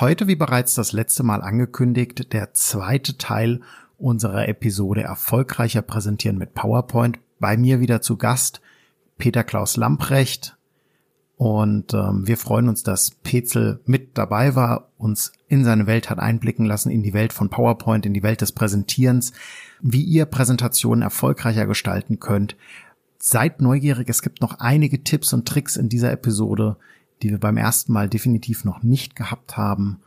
Heute, wie bereits das letzte Mal angekündigt, der zweite Teil unserer Episode Erfolgreicher präsentieren mit PowerPoint. Bei mir wieder zu Gast Peter Klaus Lamprecht. Und ähm, wir freuen uns, dass Petzel mit dabei war, uns in seine Welt hat einblicken lassen, in die Welt von PowerPoint, in die Welt des Präsentierens, wie ihr Präsentationen erfolgreicher gestalten könnt. Seid neugierig, es gibt noch einige Tipps und Tricks in dieser Episode, die wir beim ersten Mal definitiv noch nicht gehabt haben.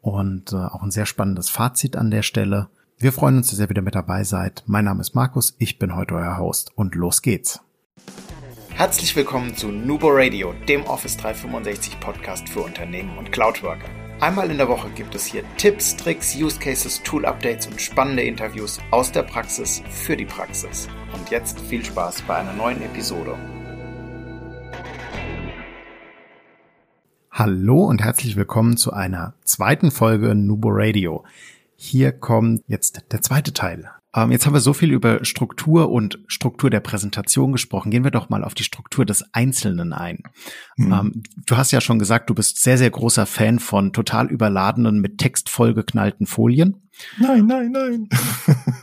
Und äh, auch ein sehr spannendes Fazit an der Stelle. Wir freuen uns, dass ihr wieder mit dabei seid. Mein Name ist Markus, ich bin heute euer Host und los geht's. Herzlich willkommen zu Nubo Radio, dem Office 365 Podcast für Unternehmen und Cloudworker. Einmal in der Woche gibt es hier Tipps, Tricks, Use Cases, Tool Updates und spannende Interviews aus der Praxis für die Praxis. Und jetzt viel Spaß bei einer neuen Episode. Hallo und herzlich willkommen zu einer zweiten Folge Nubo Radio. Hier kommt jetzt der zweite Teil. Ähm, jetzt haben wir so viel über Struktur und Struktur der Präsentation gesprochen. Gehen wir doch mal auf die Struktur des Einzelnen ein. Mhm. Ähm, du hast ja schon gesagt, du bist sehr, sehr großer Fan von total überladenen, mit Text vollgeknallten Folien. Nein, nein, nein.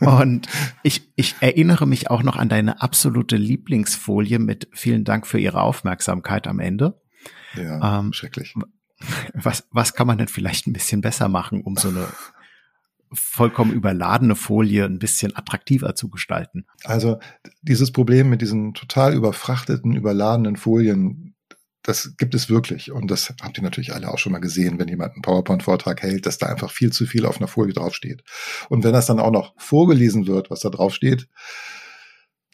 und ich, ich erinnere mich auch noch an deine absolute Lieblingsfolie mit vielen Dank für Ihre Aufmerksamkeit am Ende. Ja, ähm, schrecklich. Was, was kann man denn vielleicht ein bisschen besser machen, um so eine vollkommen überladene Folie ein bisschen attraktiver zu gestalten? Also dieses Problem mit diesen total überfrachteten, überladenen Folien, das gibt es wirklich. Und das habt ihr natürlich alle auch schon mal gesehen, wenn jemand einen PowerPoint-Vortrag hält, dass da einfach viel zu viel auf einer Folie draufsteht. Und wenn das dann auch noch vorgelesen wird, was da draufsteht,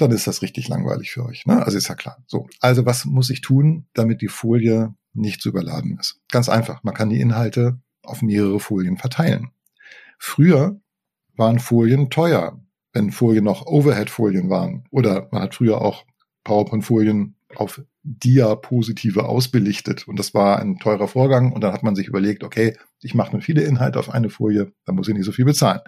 dann ist das richtig langweilig für euch. Ne? Also ist ja klar. So, also was muss ich tun, damit die Folie nicht zu überladen ist? Ganz einfach. Man kann die Inhalte auf mehrere Folien verteilen. Früher waren Folien teuer, wenn Folien noch Overhead-Folien waren. Oder man hat früher auch PowerPoint-Folien auf Diapositive ausbelichtet. Und das war ein teurer Vorgang. Und dann hat man sich überlegt, okay, ich mache nur viele Inhalte auf eine Folie, dann muss ich nicht so viel bezahlen.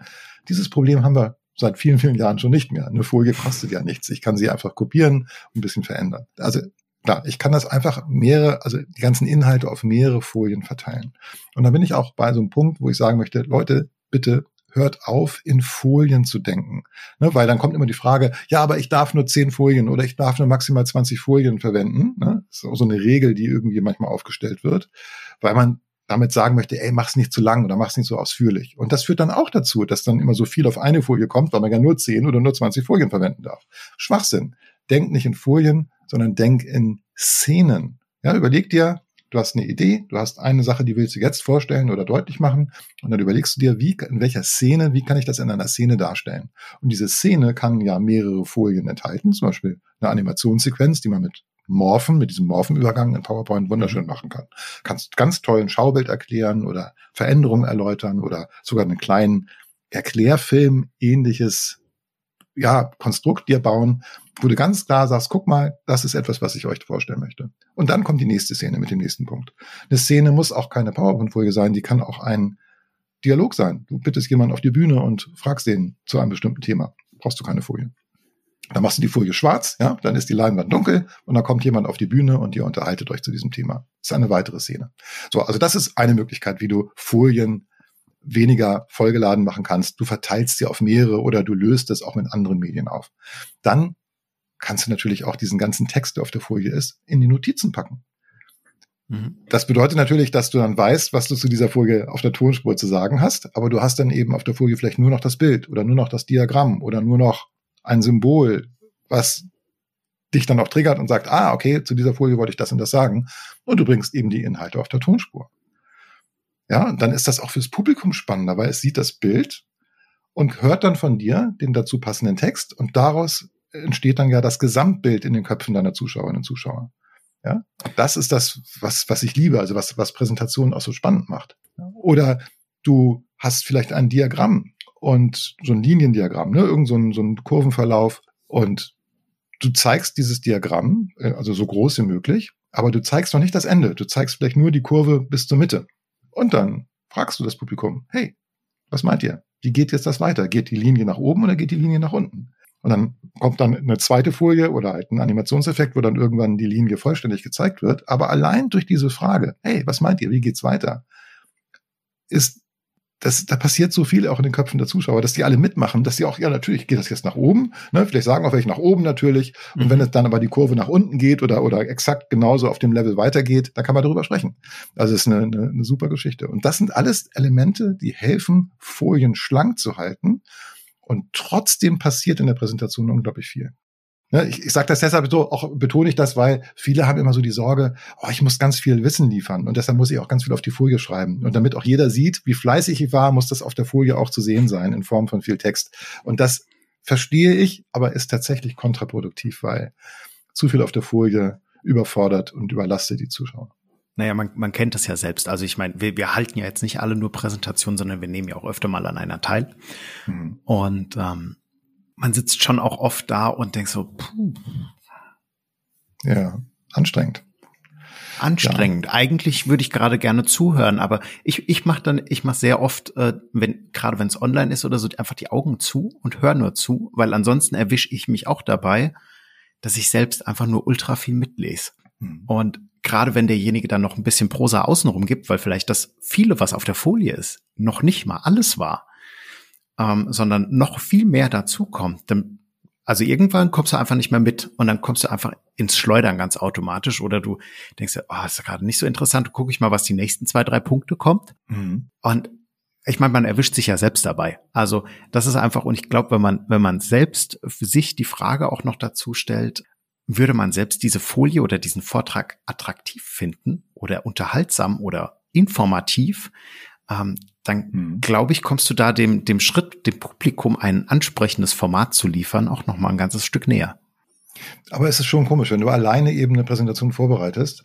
Dieses Problem haben wir seit vielen, vielen Jahren schon nicht mehr. Eine Folie kostet ja nichts. Ich kann sie einfach kopieren und ein bisschen verändern. Also klar, ich kann das einfach mehrere, also die ganzen Inhalte auf mehrere Folien verteilen. Und da bin ich auch bei so einem Punkt, wo ich sagen möchte, Leute, bitte hört auf, in Folien zu denken. Ne, weil dann kommt immer die Frage, ja, aber ich darf nur zehn Folien oder ich darf nur maximal 20 Folien verwenden. Ne? Das ist auch so eine Regel, die irgendwie manchmal aufgestellt wird, weil man damit sagen möchte, ey, mach's nicht zu lang oder mach's nicht so ausführlich. Und das führt dann auch dazu, dass dann immer so viel auf eine Folie kommt, weil man ja nur 10 oder nur 20 Folien verwenden darf. Schwachsinn. Denk nicht in Folien, sondern denk in Szenen. Ja, überleg dir, du hast eine Idee, du hast eine Sache, die willst du jetzt vorstellen oder deutlich machen und dann überlegst du dir, wie, in welcher Szene, wie kann ich das in einer Szene darstellen? Und diese Szene kann ja mehrere Folien enthalten, zum Beispiel eine Animationssequenz, die man mit Morphen, mit diesem Morphenübergang in PowerPoint wunderschön machen kann. Kannst ganz tollen Schaubild erklären oder Veränderungen erläutern oder sogar einen kleinen Erklärfilm ähnliches ja, Konstrukt dir bauen, wo du ganz klar sagst, guck mal, das ist etwas, was ich euch vorstellen möchte. Und dann kommt die nächste Szene mit dem nächsten Punkt. Eine Szene muss auch keine PowerPoint-Folie sein, die kann auch ein Dialog sein. Du bittest jemanden auf die Bühne und fragst den zu einem bestimmten Thema. Brauchst du keine Folie. Dann machst du die Folie schwarz, ja, dann ist die Leinwand dunkel und dann kommt jemand auf die Bühne und ihr unterhaltet euch zu diesem Thema. Das ist eine weitere Szene. So, also das ist eine Möglichkeit, wie du Folien weniger vollgeladen machen kannst. Du verteilst sie auf mehrere oder du löst es auch mit anderen Medien auf. Dann kannst du natürlich auch diesen ganzen Text, der auf der Folie ist, in die Notizen packen. Mhm. Das bedeutet natürlich, dass du dann weißt, was du zu dieser Folie auf der Tonspur zu sagen hast, aber du hast dann eben auf der Folie vielleicht nur noch das Bild oder nur noch das Diagramm oder nur noch ein Symbol, was dich dann auch triggert und sagt, ah, okay, zu dieser Folie wollte ich das und das sagen. Und du bringst eben die Inhalte auf der Tonspur. Ja, und dann ist das auch fürs Publikum spannender, weil es sieht das Bild und hört dann von dir den dazu passenden Text und daraus entsteht dann ja das Gesamtbild in den Köpfen deiner Zuschauerinnen und Zuschauer. Ja, das ist das, was, was ich liebe, also was, was Präsentationen auch so spannend macht. Oder du hast vielleicht ein Diagramm und so ein Liniendiagramm, ne, irgend so ein, so ein Kurvenverlauf und du zeigst dieses Diagramm, äh, also so groß wie möglich, aber du zeigst noch nicht das Ende. Du zeigst vielleicht nur die Kurve bis zur Mitte. Und dann fragst du das Publikum, hey, was meint ihr? Wie geht jetzt das weiter? Geht die Linie nach oben oder geht die Linie nach unten? Und dann kommt dann eine zweite Folie oder halt ein Animationseffekt, wo dann irgendwann die Linie vollständig gezeigt wird. Aber allein durch diese Frage, hey, was meint ihr? Wie geht's weiter? ist das, da passiert so viel auch in den Köpfen der Zuschauer, dass die alle mitmachen, dass die auch, ja, natürlich geht das jetzt nach oben, ne? vielleicht sagen auch welche nach oben natürlich. Und mhm. wenn es dann aber die Kurve nach unten geht oder, oder exakt genauso auf dem Level weitergeht, da kann man darüber sprechen. Also es ist eine, eine, eine super Geschichte. Und das sind alles Elemente, die helfen, Folien schlank zu halten. Und trotzdem passiert in der Präsentation unglaublich viel. Ne, ich, ich sage das deshalb so, auch betone ich das, weil viele haben immer so die Sorge, oh, ich muss ganz viel Wissen liefern und deshalb muss ich auch ganz viel auf die Folie schreiben. Und damit auch jeder sieht, wie fleißig ich war, muss das auf der Folie auch zu sehen sein in Form von viel Text. Und das verstehe ich, aber ist tatsächlich kontraproduktiv, weil zu viel auf der Folie überfordert und überlastet die Zuschauer. Naja, man, man kennt das ja selbst. Also ich meine, wir, wir halten ja jetzt nicht alle nur Präsentationen, sondern wir nehmen ja auch öfter mal an einer teil. Mhm. Und ähm, man sitzt schon auch oft da und denkt so, puh. Ja, anstrengend. Anstrengend. Ja. Eigentlich würde ich gerade gerne zuhören, aber ich, ich mache dann, ich mache sehr oft, äh, wenn, gerade wenn es online ist oder so, einfach die Augen zu und höre nur zu, weil ansonsten erwische ich mich auch dabei, dass ich selbst einfach nur ultra viel mitlese. Hm. Und gerade wenn derjenige dann noch ein bisschen Prosa außenrum gibt, weil vielleicht das viele, was auf der Folie ist, noch nicht mal alles war, ähm, sondern noch viel mehr dazu kommt. Dann, also irgendwann kommst du einfach nicht mehr mit und dann kommst du einfach ins Schleudern ganz automatisch oder du denkst ja, oh, ist gerade nicht so interessant, gucke ich mal, was die nächsten zwei, drei Punkte kommt. Mhm. Und ich meine, man erwischt sich ja selbst dabei. Also das ist einfach, und ich glaube, wenn man, wenn man selbst für sich die Frage auch noch dazu stellt, würde man selbst diese Folie oder diesen Vortrag attraktiv finden oder unterhaltsam oder informativ, ähm, dann mhm. glaube ich, kommst du da dem, dem Schritt, dem Publikum ein ansprechendes Format zu liefern, auch noch mal ein ganzes Stück näher. Aber es ist schon komisch, wenn du alleine eben eine Präsentation vorbereitest,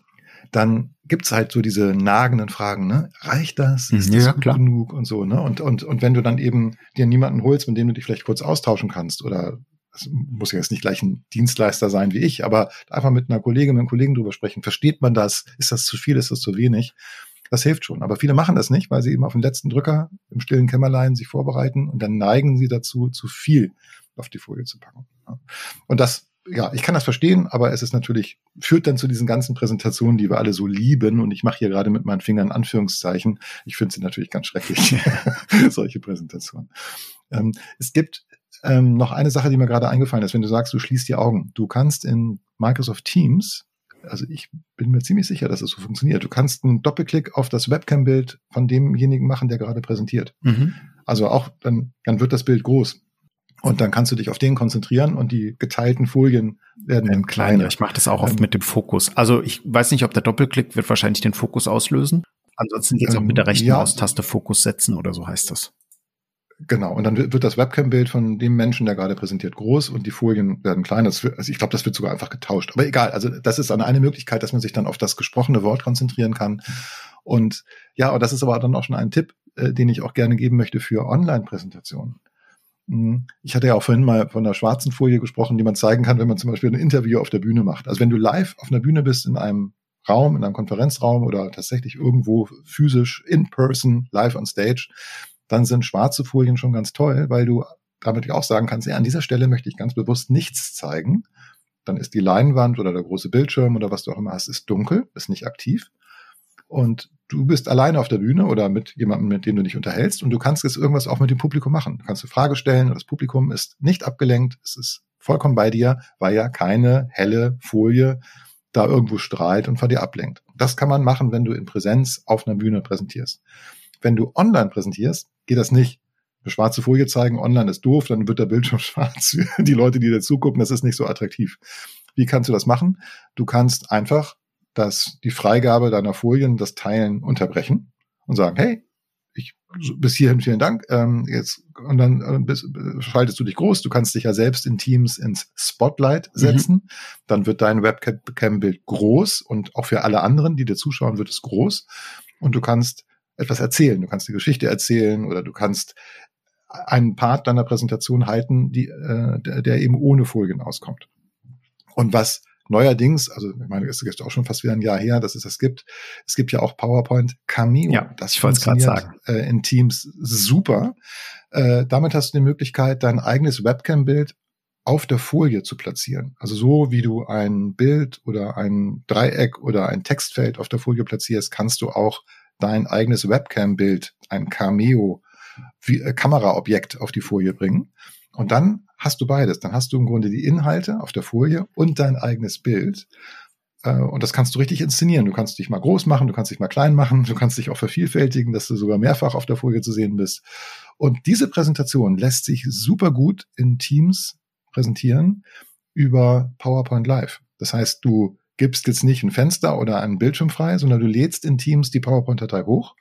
dann gibt's halt so diese nagenden Fragen, ne? Reicht das? Ist ja, das gut klar. genug und so, ne? Und, und, und wenn du dann eben dir niemanden holst, mit dem du dich vielleicht kurz austauschen kannst oder es muss ja jetzt nicht gleich ein Dienstleister sein wie ich, aber einfach mit einer Kollegin, mit einem Kollegen drüber sprechen. Versteht man das? Ist das zu viel? Ist das zu wenig? Das hilft schon. Aber viele machen das nicht, weil sie eben auf den letzten Drücker im stillen Kämmerlein sich vorbereiten und dann neigen sie dazu, zu viel auf die Folie zu packen. Und das, ja, ich kann das verstehen, aber es ist natürlich, führt dann zu diesen ganzen Präsentationen, die wir alle so lieben. Und ich mache hier gerade mit meinen Fingern Anführungszeichen. Ich finde sie natürlich ganz schrecklich, solche Präsentationen. Ähm, es gibt ähm, noch eine Sache, die mir gerade eingefallen ist, wenn du sagst, du schließt die Augen. Du kannst in Microsoft Teams also ich bin mir ziemlich sicher, dass es so funktioniert. Du kannst einen Doppelklick auf das Webcam-Bild von demjenigen machen, der gerade präsentiert. Mhm. Also auch dann, dann wird das Bild groß. Und dann kannst du dich auf den konzentrieren und die geteilten Folien werden dann kleiner. Ich mache das auch oft ähm, mit dem Fokus. Also ich weiß nicht, ob der Doppelklick wird wahrscheinlich den Fokus auslösen. Ansonsten geht es ähm, auch mit der rechten ja. Maustaste Fokus setzen oder so heißt das. Genau, und dann wird das Webcam-Bild von dem Menschen, der gerade präsentiert, groß und die Folien werden kleiner. Also ich glaube, das wird sogar einfach getauscht. Aber egal, also das ist eine Möglichkeit, dass man sich dann auf das gesprochene Wort konzentrieren kann. Und ja, und das ist aber dann auch schon ein Tipp, äh, den ich auch gerne geben möchte für Online-Präsentationen. Hm, ich hatte ja auch vorhin mal von der schwarzen Folie gesprochen, die man zeigen kann, wenn man zum Beispiel ein Interview auf der Bühne macht. Also wenn du live auf einer Bühne bist in einem Raum, in einem Konferenzraum oder tatsächlich irgendwo physisch in person, live on stage, dann sind schwarze Folien schon ganz toll, weil du damit auch sagen kannst, ja, an dieser Stelle möchte ich ganz bewusst nichts zeigen. Dann ist die Leinwand oder der große Bildschirm oder was du auch immer hast, ist dunkel, ist nicht aktiv. Und du bist alleine auf der Bühne oder mit jemandem, mit dem du dich unterhältst und du kannst jetzt irgendwas auch mit dem Publikum machen. Du kannst eine Frage stellen das Publikum ist nicht abgelenkt, es ist vollkommen bei dir, weil ja keine helle Folie da irgendwo strahlt und vor dir ablenkt. Das kann man machen, wenn du in Präsenz auf einer Bühne präsentierst. Wenn du online präsentierst, geht das nicht. Eine schwarze Folie zeigen, online ist doof, dann wird der Bildschirm schwarz. Die Leute, die dazu gucken, das ist nicht so attraktiv. Wie kannst du das machen? Du kannst einfach das, die Freigabe deiner Folien, das Teilen unterbrechen und sagen, hey, ich, bis hierhin vielen Dank. Ähm, jetzt und dann äh, bis, schaltest du dich groß. Du kannst dich ja selbst in Teams ins Spotlight mhm. setzen. Mhm. Dann wird dein Webcam-Bild groß und auch für alle anderen, die dir zuschauen, wird es groß. Und du kannst etwas erzählen. Du kannst eine Geschichte erzählen oder du kannst einen Part deiner Präsentation halten, die, äh, der, der eben ohne Folien auskommt. Und was neuerdings, also ich meine, es ist auch schon fast wieder ein Jahr her, dass es das gibt. Es gibt ja auch PowerPoint Cameo. Ja, das ich funktioniert sagen. Äh, in Teams super. Äh, damit hast du die Möglichkeit, dein eigenes Webcam-Bild auf der Folie zu platzieren. Also so wie du ein Bild oder ein Dreieck oder ein Textfeld auf der Folie platzierst, kannst du auch dein eigenes Webcam-Bild ein Cameo wie, äh, auf die Folie bringen. Und dann hast du beides. Dann hast du im Grunde die Inhalte auf der Folie und dein eigenes Bild. Äh, und das kannst du richtig inszenieren. Du kannst dich mal groß machen, du kannst dich mal klein machen, du kannst dich auch vervielfältigen, dass du sogar mehrfach auf der Folie zu sehen bist. Und diese Präsentation lässt sich super gut in Teams präsentieren über PowerPoint Live. Das heißt, du gibst jetzt nicht ein Fenster oder einen Bildschirm frei, sondern du lädst in Teams die PowerPoint-Datei hoch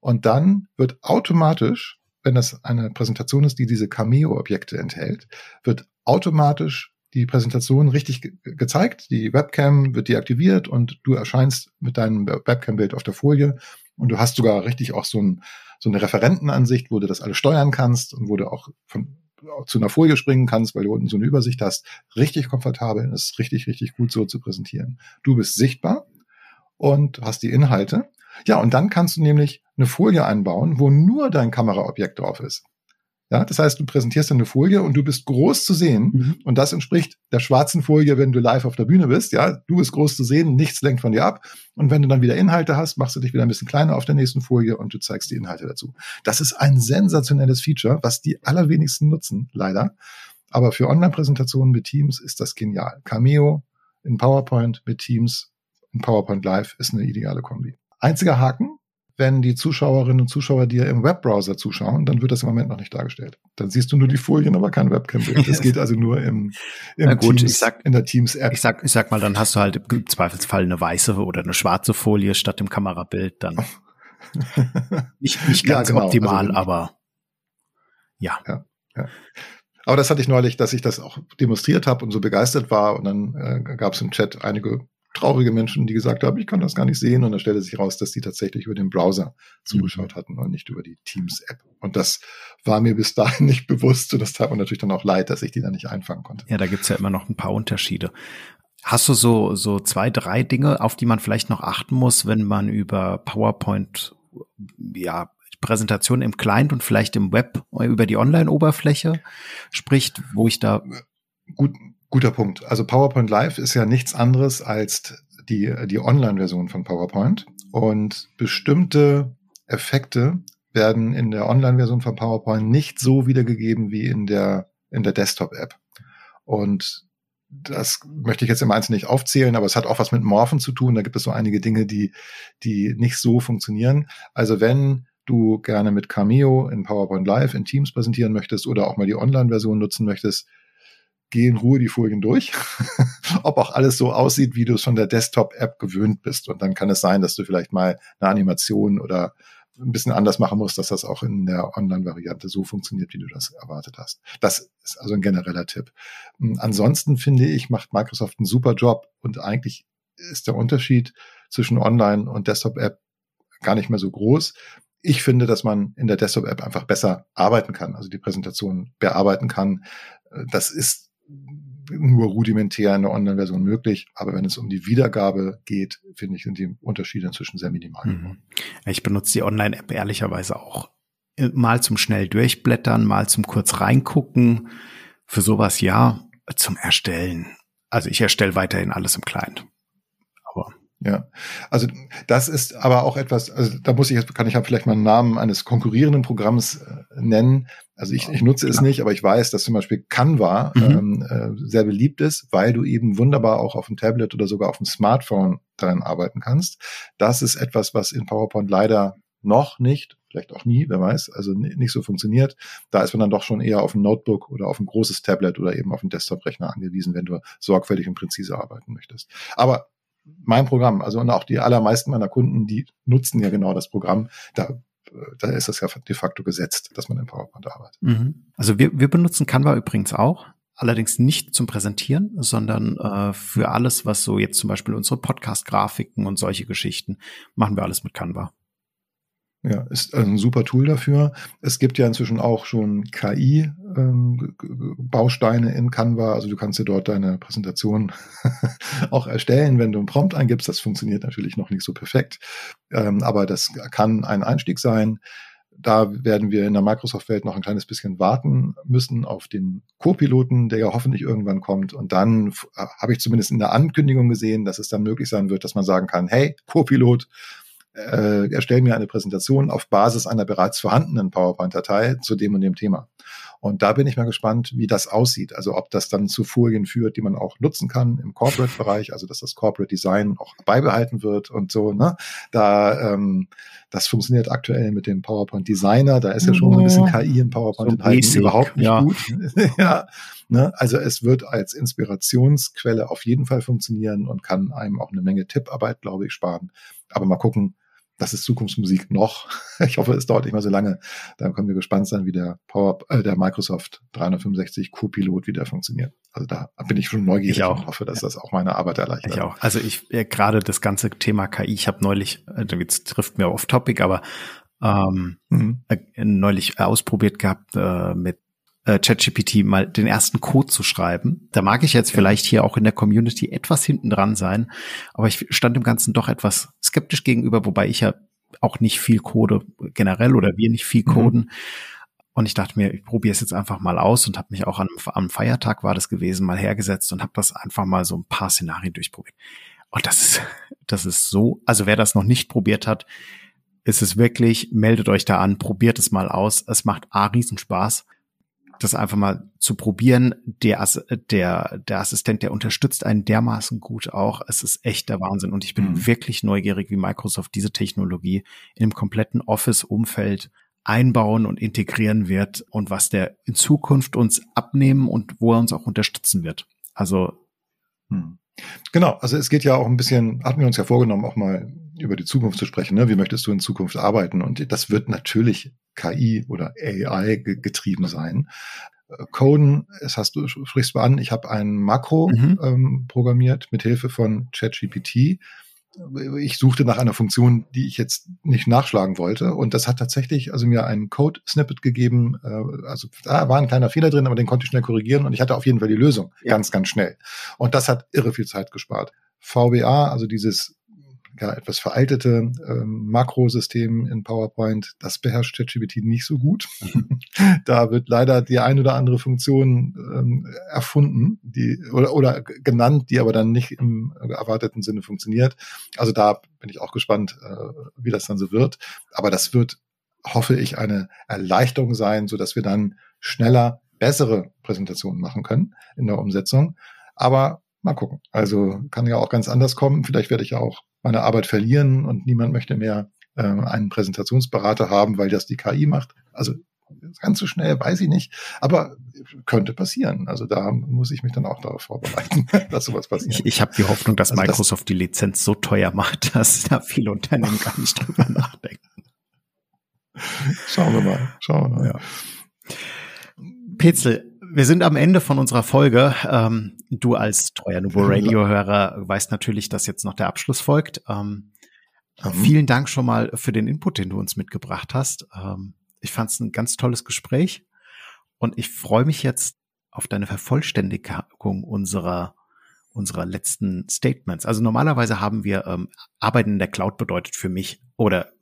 und dann wird automatisch, wenn das eine Präsentation ist, die diese Cameo-Objekte enthält, wird automatisch die Präsentation richtig ge gezeigt, die Webcam wird deaktiviert und du erscheinst mit deinem Webcam-Bild auf der Folie und du hast sogar richtig auch so, ein, so eine Referentenansicht, wo du das alles steuern kannst und wo du auch von, zu einer Folie springen kannst, weil du unten so eine Übersicht hast. Richtig komfortabel und ist richtig, richtig gut so zu präsentieren. Du bist sichtbar und hast die Inhalte. Ja, und dann kannst du nämlich eine Folie einbauen, wo nur dein Kameraobjekt drauf ist. Ja, das heißt, du präsentierst eine Folie und du bist groß zu sehen. Mhm. Und das entspricht der schwarzen Folie, wenn du live auf der Bühne bist. Ja, du bist groß zu sehen, nichts lenkt von dir ab. Und wenn du dann wieder Inhalte hast, machst du dich wieder ein bisschen kleiner auf der nächsten Folie und du zeigst die Inhalte dazu. Das ist ein sensationelles Feature, was die allerwenigsten nutzen, leider. Aber für Online-Präsentationen mit Teams ist das genial. Cameo in PowerPoint mit Teams in PowerPoint Live ist eine ideale Kombi. Einziger Haken, wenn die Zuschauerinnen und Zuschauer dir im Webbrowser zuschauen, dann wird das im Moment noch nicht dargestellt. Dann siehst du nur die Folien, aber kein Webcam-Bild. Das geht also nur im, im gut, Teams, sag, in der Teams-App. Ich sag, ich sag mal, dann hast du halt im Zweifelsfall eine weiße oder eine schwarze Folie statt dem Kamerabild. Dann nicht, nicht ganz ja, genau. optimal, also, aber ja. ja, ja. Aber das hatte ich neulich, dass ich das auch demonstriert habe und so begeistert war. Und dann äh, gab es im Chat einige traurige Menschen, die gesagt haben, ich kann das gar nicht sehen. Und dann stellte sich raus, dass die tatsächlich über den Browser zugeschaut mhm. hatten und nicht über die Teams-App. Und das war mir bis dahin nicht bewusst. Und das tat mir natürlich dann auch leid, dass ich die da nicht einfangen konnte. Ja, da gibt's ja immer noch ein paar Unterschiede. Hast du so, so zwei, drei Dinge, auf die man vielleicht noch achten muss, wenn man über PowerPoint, ja, Präsentation im Client und vielleicht im Web über die Online-Oberfläche spricht, wo ich da gut, Guter Punkt. Also PowerPoint Live ist ja nichts anderes als die, die Online-Version von PowerPoint. Und bestimmte Effekte werden in der Online-Version von PowerPoint nicht so wiedergegeben wie in der, in der Desktop-App. Und das möchte ich jetzt im Einzelnen nicht aufzählen, aber es hat auch was mit Morphen zu tun. Da gibt es so einige Dinge, die, die nicht so funktionieren. Also wenn du gerne mit Cameo in PowerPoint Live in Teams präsentieren möchtest oder auch mal die Online-Version nutzen möchtest, geh in Ruhe die Folien durch, ob auch alles so aussieht, wie du es von der Desktop-App gewöhnt bist. Und dann kann es sein, dass du vielleicht mal eine Animation oder ein bisschen anders machen musst, dass das auch in der Online-Variante so funktioniert, wie du das erwartet hast. Das ist also ein genereller Tipp. Hm, ansonsten finde ich, macht Microsoft einen super Job und eigentlich ist der Unterschied zwischen Online und Desktop-App gar nicht mehr so groß. Ich finde, dass man in der Desktop-App einfach besser arbeiten kann, also die Präsentation bearbeiten kann. Das ist nur rudimentär in der Online-Version möglich. Aber wenn es um die Wiedergabe geht, finde ich, sind die Unterschiede inzwischen sehr minimal. Mhm. Ich benutze die Online-App ehrlicherweise auch mal zum schnell durchblättern, mal zum kurz reingucken. Für sowas ja, zum Erstellen. Also ich erstelle weiterhin alles im Client. Ja, also das ist aber auch etwas, also da muss ich jetzt, kann ich ja vielleicht mal einen Namen eines konkurrierenden Programms äh, nennen. Also ich, ich nutze es nicht, aber ich weiß, dass zum Beispiel Canva mhm. ähm, äh, sehr beliebt ist, weil du eben wunderbar auch auf dem Tablet oder sogar auf dem Smartphone daran arbeiten kannst. Das ist etwas, was in PowerPoint leider noch nicht, vielleicht auch nie, wer weiß, also nicht so funktioniert. Da ist man dann doch schon eher auf ein Notebook oder auf ein großes Tablet oder eben auf einen Desktop-Rechner angewiesen, wenn du sorgfältig und präzise arbeiten möchtest. Aber mein Programm, also und auch die allermeisten meiner Kunden, die nutzen ja genau das Programm. Da, da ist es ja de facto gesetzt, dass man in PowerPoint arbeitet. Mhm. Also wir, wir benutzen Canva übrigens auch. Allerdings nicht zum Präsentieren, sondern äh, für alles, was so jetzt zum Beispiel unsere Podcast-Grafiken und solche Geschichten, machen wir alles mit Canva. Ja, ist ein super Tool dafür. Es gibt ja inzwischen auch schon KI-Bausteine ähm, in Canva. Also du kannst dir dort deine Präsentation auch erstellen, wenn du einen Prompt eingibst. Das funktioniert natürlich noch nicht so perfekt, ähm, aber das kann ein Einstieg sein. Da werden wir in der Microsoft-Welt noch ein kleines bisschen warten müssen auf den Co-Piloten, der ja hoffentlich irgendwann kommt. Und dann habe ich zumindest in der Ankündigung gesehen, dass es dann möglich sein wird, dass man sagen kann, hey, Co-Pilot, äh, erstell mir eine Präsentation auf Basis einer bereits vorhandenen PowerPoint-Datei zu dem und dem Thema. Und da bin ich mal gespannt, wie das aussieht. Also ob das dann zu Folien führt, die man auch nutzen kann im Corporate-Bereich, also dass das Corporate Design auch beibehalten wird und so. Ne? Da ähm, das funktioniert aktuell mit dem PowerPoint Designer. Da ist ja schon ein bisschen KI in PowerPoint so enthalten, überhaupt nicht ja. gut. ja, ne? Also es wird als Inspirationsquelle auf jeden Fall funktionieren und kann einem auch eine Menge Tipparbeit, glaube ich, sparen. Aber mal gucken, das ist Zukunftsmusik noch. Ich hoffe, es dauert nicht mehr so lange. Dann können wir gespannt sein, wie der Power, äh, der Microsoft 365 Co-Pilot wieder funktioniert. Also da bin ich schon neugierig ich auch. und hoffe, dass das auch meine Arbeit erleichtert. Ich auch. Also ich äh, gerade das ganze Thema KI. Ich habe neulich, äh, jetzt trifft mir off Topic, aber ähm, mhm. äh, neulich ausprobiert gehabt äh, mit äh, ChatGPT mal den ersten Code zu schreiben. Da mag ich jetzt vielleicht hier auch in der Community etwas hinten dran sein, aber ich stand dem Ganzen doch etwas skeptisch gegenüber, wobei ich ja auch nicht viel code generell oder wir nicht viel mhm. coden. Mhm. Und ich dachte mir, ich probiere es jetzt einfach mal aus und habe mich auch an, am Feiertag war das gewesen, mal hergesetzt und habe das einfach mal so ein paar Szenarien durchprobiert. Und das ist, das ist so, also wer das noch nicht probiert hat, ist es wirklich, meldet euch da an, probiert es mal aus. Es macht A, Riesenspaß das einfach mal zu probieren. Der, der, der Assistent, der unterstützt einen dermaßen gut auch. Es ist echt der Wahnsinn. Und ich bin mhm. wirklich neugierig, wie Microsoft diese Technologie im kompletten Office-Umfeld einbauen und integrieren wird und was der in Zukunft uns abnehmen und wo er uns auch unterstützen wird. Also. Mhm. Genau, also es geht ja auch ein bisschen, hatten wir uns ja vorgenommen, auch mal über die Zukunft zu sprechen. Ne? Wie möchtest du in Zukunft arbeiten? Und das wird natürlich KI oder AI getrieben sein. Äh, Coden, es hast du sprichst du an, ich habe ein Makro mhm. ähm, programmiert mit Hilfe von ChatGPT. Ich suchte nach einer Funktion, die ich jetzt nicht nachschlagen wollte. Und das hat tatsächlich also mir einen Code-Snippet gegeben. Äh, also da war ein kleiner Fehler drin, aber den konnte ich schnell korrigieren und ich hatte auf jeden Fall die Lösung. Ja. Ganz, ganz schnell. Und das hat irre viel Zeit gespart. VBA, also dieses ja, etwas veraltete ähm, Makrosystem in PowerPoint, das beherrscht ChatGPT nicht so gut. da wird leider die ein oder andere Funktion ähm, erfunden, die oder, oder genannt, die aber dann nicht im erwarteten Sinne funktioniert. Also da bin ich auch gespannt, äh, wie das dann so wird. Aber das wird, hoffe ich, eine Erleichterung sein, so dass wir dann schneller bessere Präsentationen machen können in der Umsetzung. Aber mal gucken. Also kann ja auch ganz anders kommen. Vielleicht werde ich ja auch meine Arbeit verlieren und niemand möchte mehr äh, einen Präsentationsberater haben, weil das die KI macht. Also ganz so schnell weiß ich nicht, aber könnte passieren. Also da muss ich mich dann auch darauf vorbereiten, dass sowas passiert. Ich, ich habe die Hoffnung, dass also Microsoft das, die Lizenz so teuer macht, dass da viele Unternehmen gar nicht drüber nachdenken. Schauen wir mal. Schauen wir mal. Ja. Petzel, wir sind am Ende von unserer Folge. Ähm, du als treuer Nubo Radio-Hörer weißt natürlich, dass jetzt noch der Abschluss folgt. Ähm, mhm. Vielen Dank schon mal für den Input, den du uns mitgebracht hast. Ähm, ich fand es ein ganz tolles Gespräch und ich freue mich jetzt auf deine Vervollständigung unserer unserer letzten Statements. Also normalerweise haben wir ähm, Arbeiten in der Cloud bedeutet für mich oder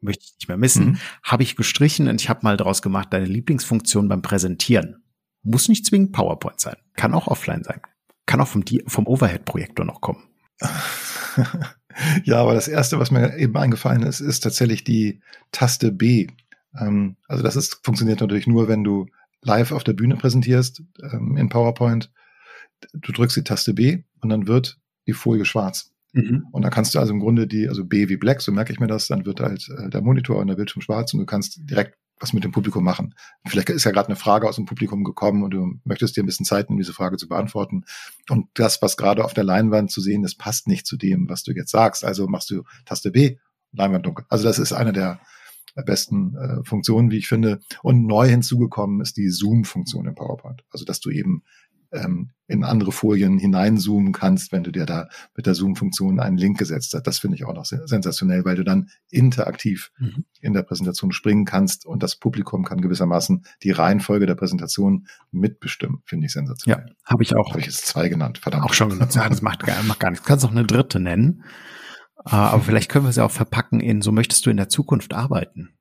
möchte ich nicht mehr missen, mhm. habe ich gestrichen und ich habe mal daraus gemacht, deine Lieblingsfunktion beim Präsentieren. Muss nicht zwingend PowerPoint sein. Kann auch offline sein. Kann auch vom, vom Overhead-Projektor noch kommen. ja, aber das erste, was mir eben eingefallen ist, ist tatsächlich die Taste B. Ähm, also das ist, funktioniert natürlich nur, wenn du live auf der Bühne präsentierst ähm, in PowerPoint. Du drückst die Taste B und dann wird die Folie schwarz. Mhm. Und dann kannst du also im Grunde die, also B wie Black, so merke ich mir das, dann wird halt äh, der Monitor und der Bildschirm schwarz und du kannst direkt was mit dem Publikum machen. Vielleicht ist ja gerade eine Frage aus dem Publikum gekommen und du möchtest dir ein bisschen Zeit nehmen, diese Frage zu beantworten. Und das, was gerade auf der Leinwand zu sehen ist, passt nicht zu dem, was du jetzt sagst. Also machst du Taste B, Leinwand dunkel. Also das ist eine der besten äh, Funktionen, wie ich finde. Und neu hinzugekommen ist die Zoom-Funktion im PowerPoint. Also dass du eben ähm, in andere Folien hineinzoomen kannst, wenn du dir da mit der Zoom-Funktion einen Link gesetzt hast. Das finde ich auch noch sensationell, weil du dann interaktiv mhm. in der Präsentation springen kannst und das Publikum kann gewissermaßen die Reihenfolge der Präsentation mitbestimmen. Finde ich sensationell. Ja, habe ich auch. Habe ich jetzt zwei genannt, verdammt. Auch schon genannt. Ja, das macht gar, macht gar nichts. Du kannst auch eine dritte nennen. Äh, aber vielleicht können wir sie auch verpacken in, so möchtest du in der Zukunft arbeiten.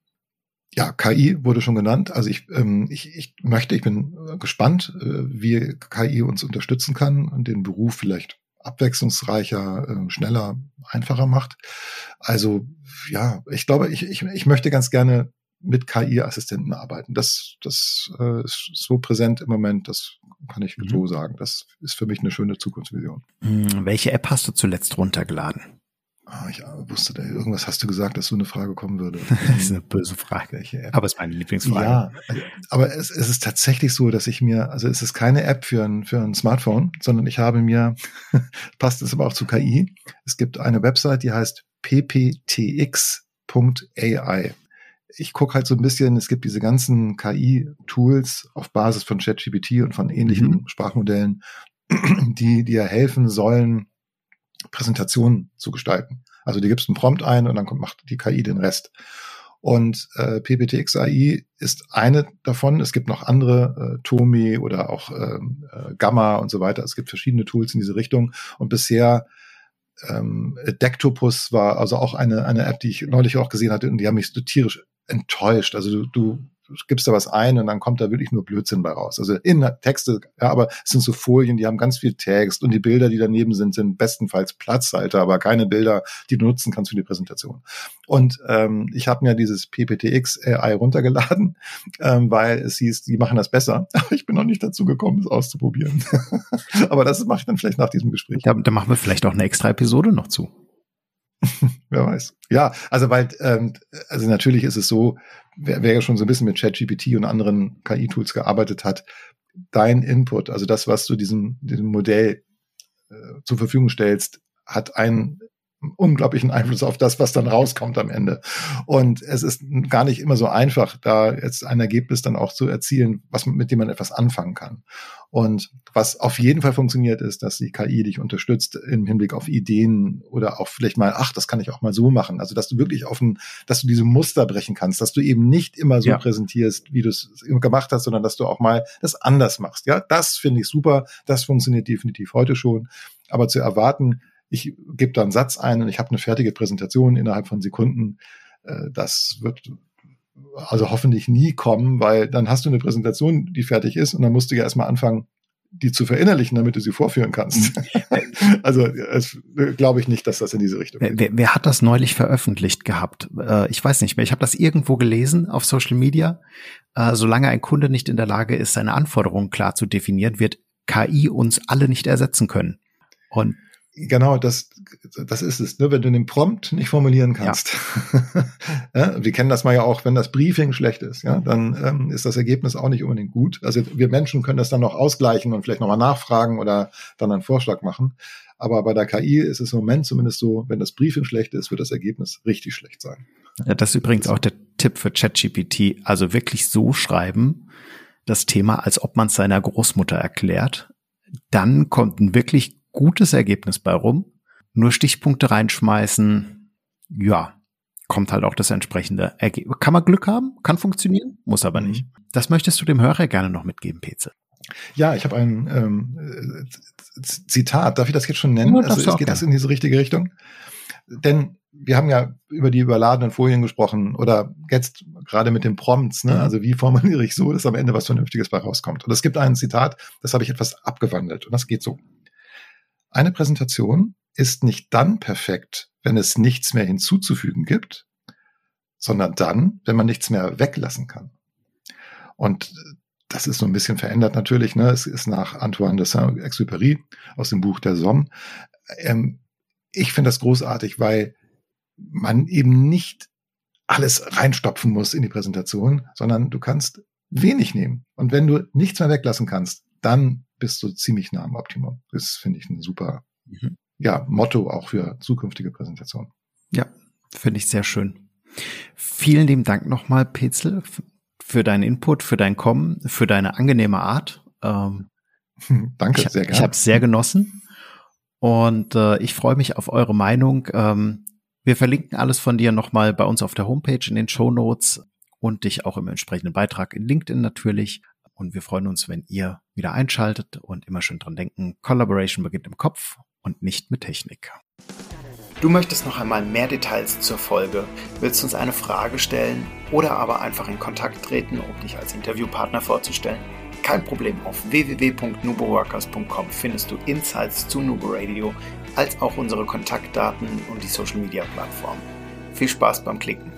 Ja, KI wurde schon genannt. Also ich, ähm, ich, ich möchte, ich bin gespannt, äh, wie KI uns unterstützen kann und den Beruf vielleicht abwechslungsreicher, äh, schneller, einfacher macht. Also ja, ich glaube, ich, ich, ich möchte ganz gerne mit KI-Assistenten arbeiten. Das, das äh, ist so präsent im Moment, das kann ich mhm. so sagen. Das ist für mich eine schöne Zukunftsvision. Hm, welche App hast du zuletzt runtergeladen? Ah, ich wusste, da irgendwas hast du gesagt, dass so eine Frage kommen würde. das ist eine böse Frage. Aber es ist meine Lieblingsfrage. Ja, aber es, es ist tatsächlich so, dass ich mir, also es ist keine App für ein, für ein Smartphone, sondern ich habe mir, passt es aber auch zu KI, es gibt eine Website, die heißt pptx.ai. Ich gucke halt so ein bisschen, es gibt diese ganzen KI-Tools auf Basis von ChatGPT und von ähnlichen mhm. Sprachmodellen, die dir helfen sollen, Präsentation zu gestalten. Also die gibst einen Prompt ein und dann kommt, macht die KI den Rest. Und äh, PPTX AI ist eine davon. Es gibt noch andere, äh, Tomi oder auch ähm, äh, Gamma und so weiter. Es gibt verschiedene Tools in diese Richtung. Und bisher ähm, Dectopus war also auch eine, eine App, die ich neulich auch gesehen hatte und die haben mich so tierisch enttäuscht. Also du, du gibst da was ein und dann kommt da wirklich nur Blödsinn bei raus. Also in Texte, ja, aber es sind so Folien, die haben ganz viel Text und die Bilder, die daneben sind, sind bestenfalls Platzhalter, aber keine Bilder, die du nutzen kannst für die Präsentation. Und ähm, ich habe mir dieses PPTX AI runtergeladen, ähm, weil es hieß, die machen das besser. ich bin noch nicht dazu gekommen, es auszuprobieren. aber das mache ich dann vielleicht nach diesem Gespräch. Ja, da machen wir vielleicht auch eine extra Episode noch zu. wer weiß. Ja, also weil, ähm, also natürlich ist es so, wer, wer ja schon so ein bisschen mit ChatGPT und anderen KI-Tools gearbeitet hat, dein Input, also das, was du diesem, diesem Modell äh, zur Verfügung stellst, hat einen unglaublichen Einfluss auf das, was dann rauskommt am Ende. Und es ist gar nicht immer so einfach, da jetzt ein Ergebnis dann auch zu erzielen, was mit dem man etwas anfangen kann. Und was auf jeden Fall funktioniert, ist, dass die KI dich unterstützt im Hinblick auf Ideen oder auch vielleicht mal, ach, das kann ich auch mal so machen. Also, dass du wirklich auf ein, dass du diese Muster brechen kannst, dass du eben nicht immer so ja. präsentierst, wie du es gemacht hast, sondern dass du auch mal das anders machst. Ja, das finde ich super. Das funktioniert definitiv heute schon. Aber zu erwarten, ich gebe da einen Satz ein und ich habe eine fertige Präsentation innerhalb von Sekunden. Äh, das wird also hoffentlich nie kommen, weil dann hast du eine Präsentation, die fertig ist und dann musst du ja erstmal anfangen, die zu verinnerlichen, damit du sie vorführen kannst. also es, glaube ich nicht, dass das in diese Richtung geht. Wer, wer hat das neulich veröffentlicht gehabt? Äh, ich weiß nicht mehr. Ich habe das irgendwo gelesen auf Social Media. Äh, solange ein Kunde nicht in der Lage ist, seine Anforderungen klar zu definieren, wird KI uns alle nicht ersetzen können. Und Genau, das, das ist es. Ne? Wenn du den Prompt nicht formulieren kannst. Ja. ja, wir kennen das mal ja auch, wenn das Briefing schlecht ist, ja, dann ähm, ist das Ergebnis auch nicht unbedingt gut. Also wir Menschen können das dann noch ausgleichen und vielleicht nochmal nachfragen oder dann einen Vorschlag machen. Aber bei der KI ist es im Moment zumindest so, wenn das Briefing schlecht ist, wird das Ergebnis richtig schlecht sein. Ja, das ist übrigens auch der Tipp für ChatGPT. Also wirklich so schreiben, das Thema, als ob man es seiner Großmutter erklärt. Dann kommt ein wirklich gutes Ergebnis bei rum. Nur Stichpunkte reinschmeißen, ja, kommt halt auch das entsprechende Ergebnis. Kann man Glück haben, kann funktionieren, muss aber nicht. Mhm. Das möchtest du dem Hörer gerne noch mitgeben, Peze. Ja, ich habe ein ähm, Zitat. Darf ich das jetzt schon nennen? Ja, also geht das in diese richtige Richtung? Denn wir haben ja über die überladenen Folien gesprochen oder jetzt gerade mit den Prompts. Ne? Mhm. Also wie formuliere ich so, dass am Ende was Vernünftiges bei rauskommt? Und es gibt ein Zitat, das habe ich etwas abgewandelt und das geht so. Eine Präsentation ist nicht dann perfekt, wenn es nichts mehr hinzuzufügen gibt, sondern dann, wenn man nichts mehr weglassen kann. Und das ist so ein bisschen verändert natürlich. Ne? Es ist nach Antoine de Saint-Exupéry aus dem Buch der Somme. Ähm, ich finde das großartig, weil man eben nicht alles reinstopfen muss in die Präsentation, sondern du kannst wenig nehmen. Und wenn du nichts mehr weglassen kannst, dann bist du ziemlich nah am Optimum. Das finde ich ein super mhm. ja, Motto auch für zukünftige Präsentationen. Ja, finde ich sehr schön. Vielen lieben Dank nochmal, Petzel, für deinen Input, für dein Kommen, für deine angenehme Art. Ähm, Danke, ich, sehr gerne. Ich habe es sehr genossen und äh, ich freue mich auf eure Meinung. Ähm, wir verlinken alles von dir nochmal bei uns auf der Homepage in den Show Notes und dich auch im entsprechenden Beitrag in LinkedIn natürlich. Und wir freuen uns, wenn ihr wieder einschaltet und immer schön dran denken, Collaboration beginnt im Kopf und nicht mit Technik. Du möchtest noch einmal mehr Details zur Folge, willst uns eine Frage stellen oder aber einfach in Kontakt treten, um dich als Interviewpartner vorzustellen? Kein Problem, auf www.nuboworkers.com findest du Insights zu Nubo Radio, als auch unsere Kontaktdaten und die Social Media Plattform. Viel Spaß beim Klicken.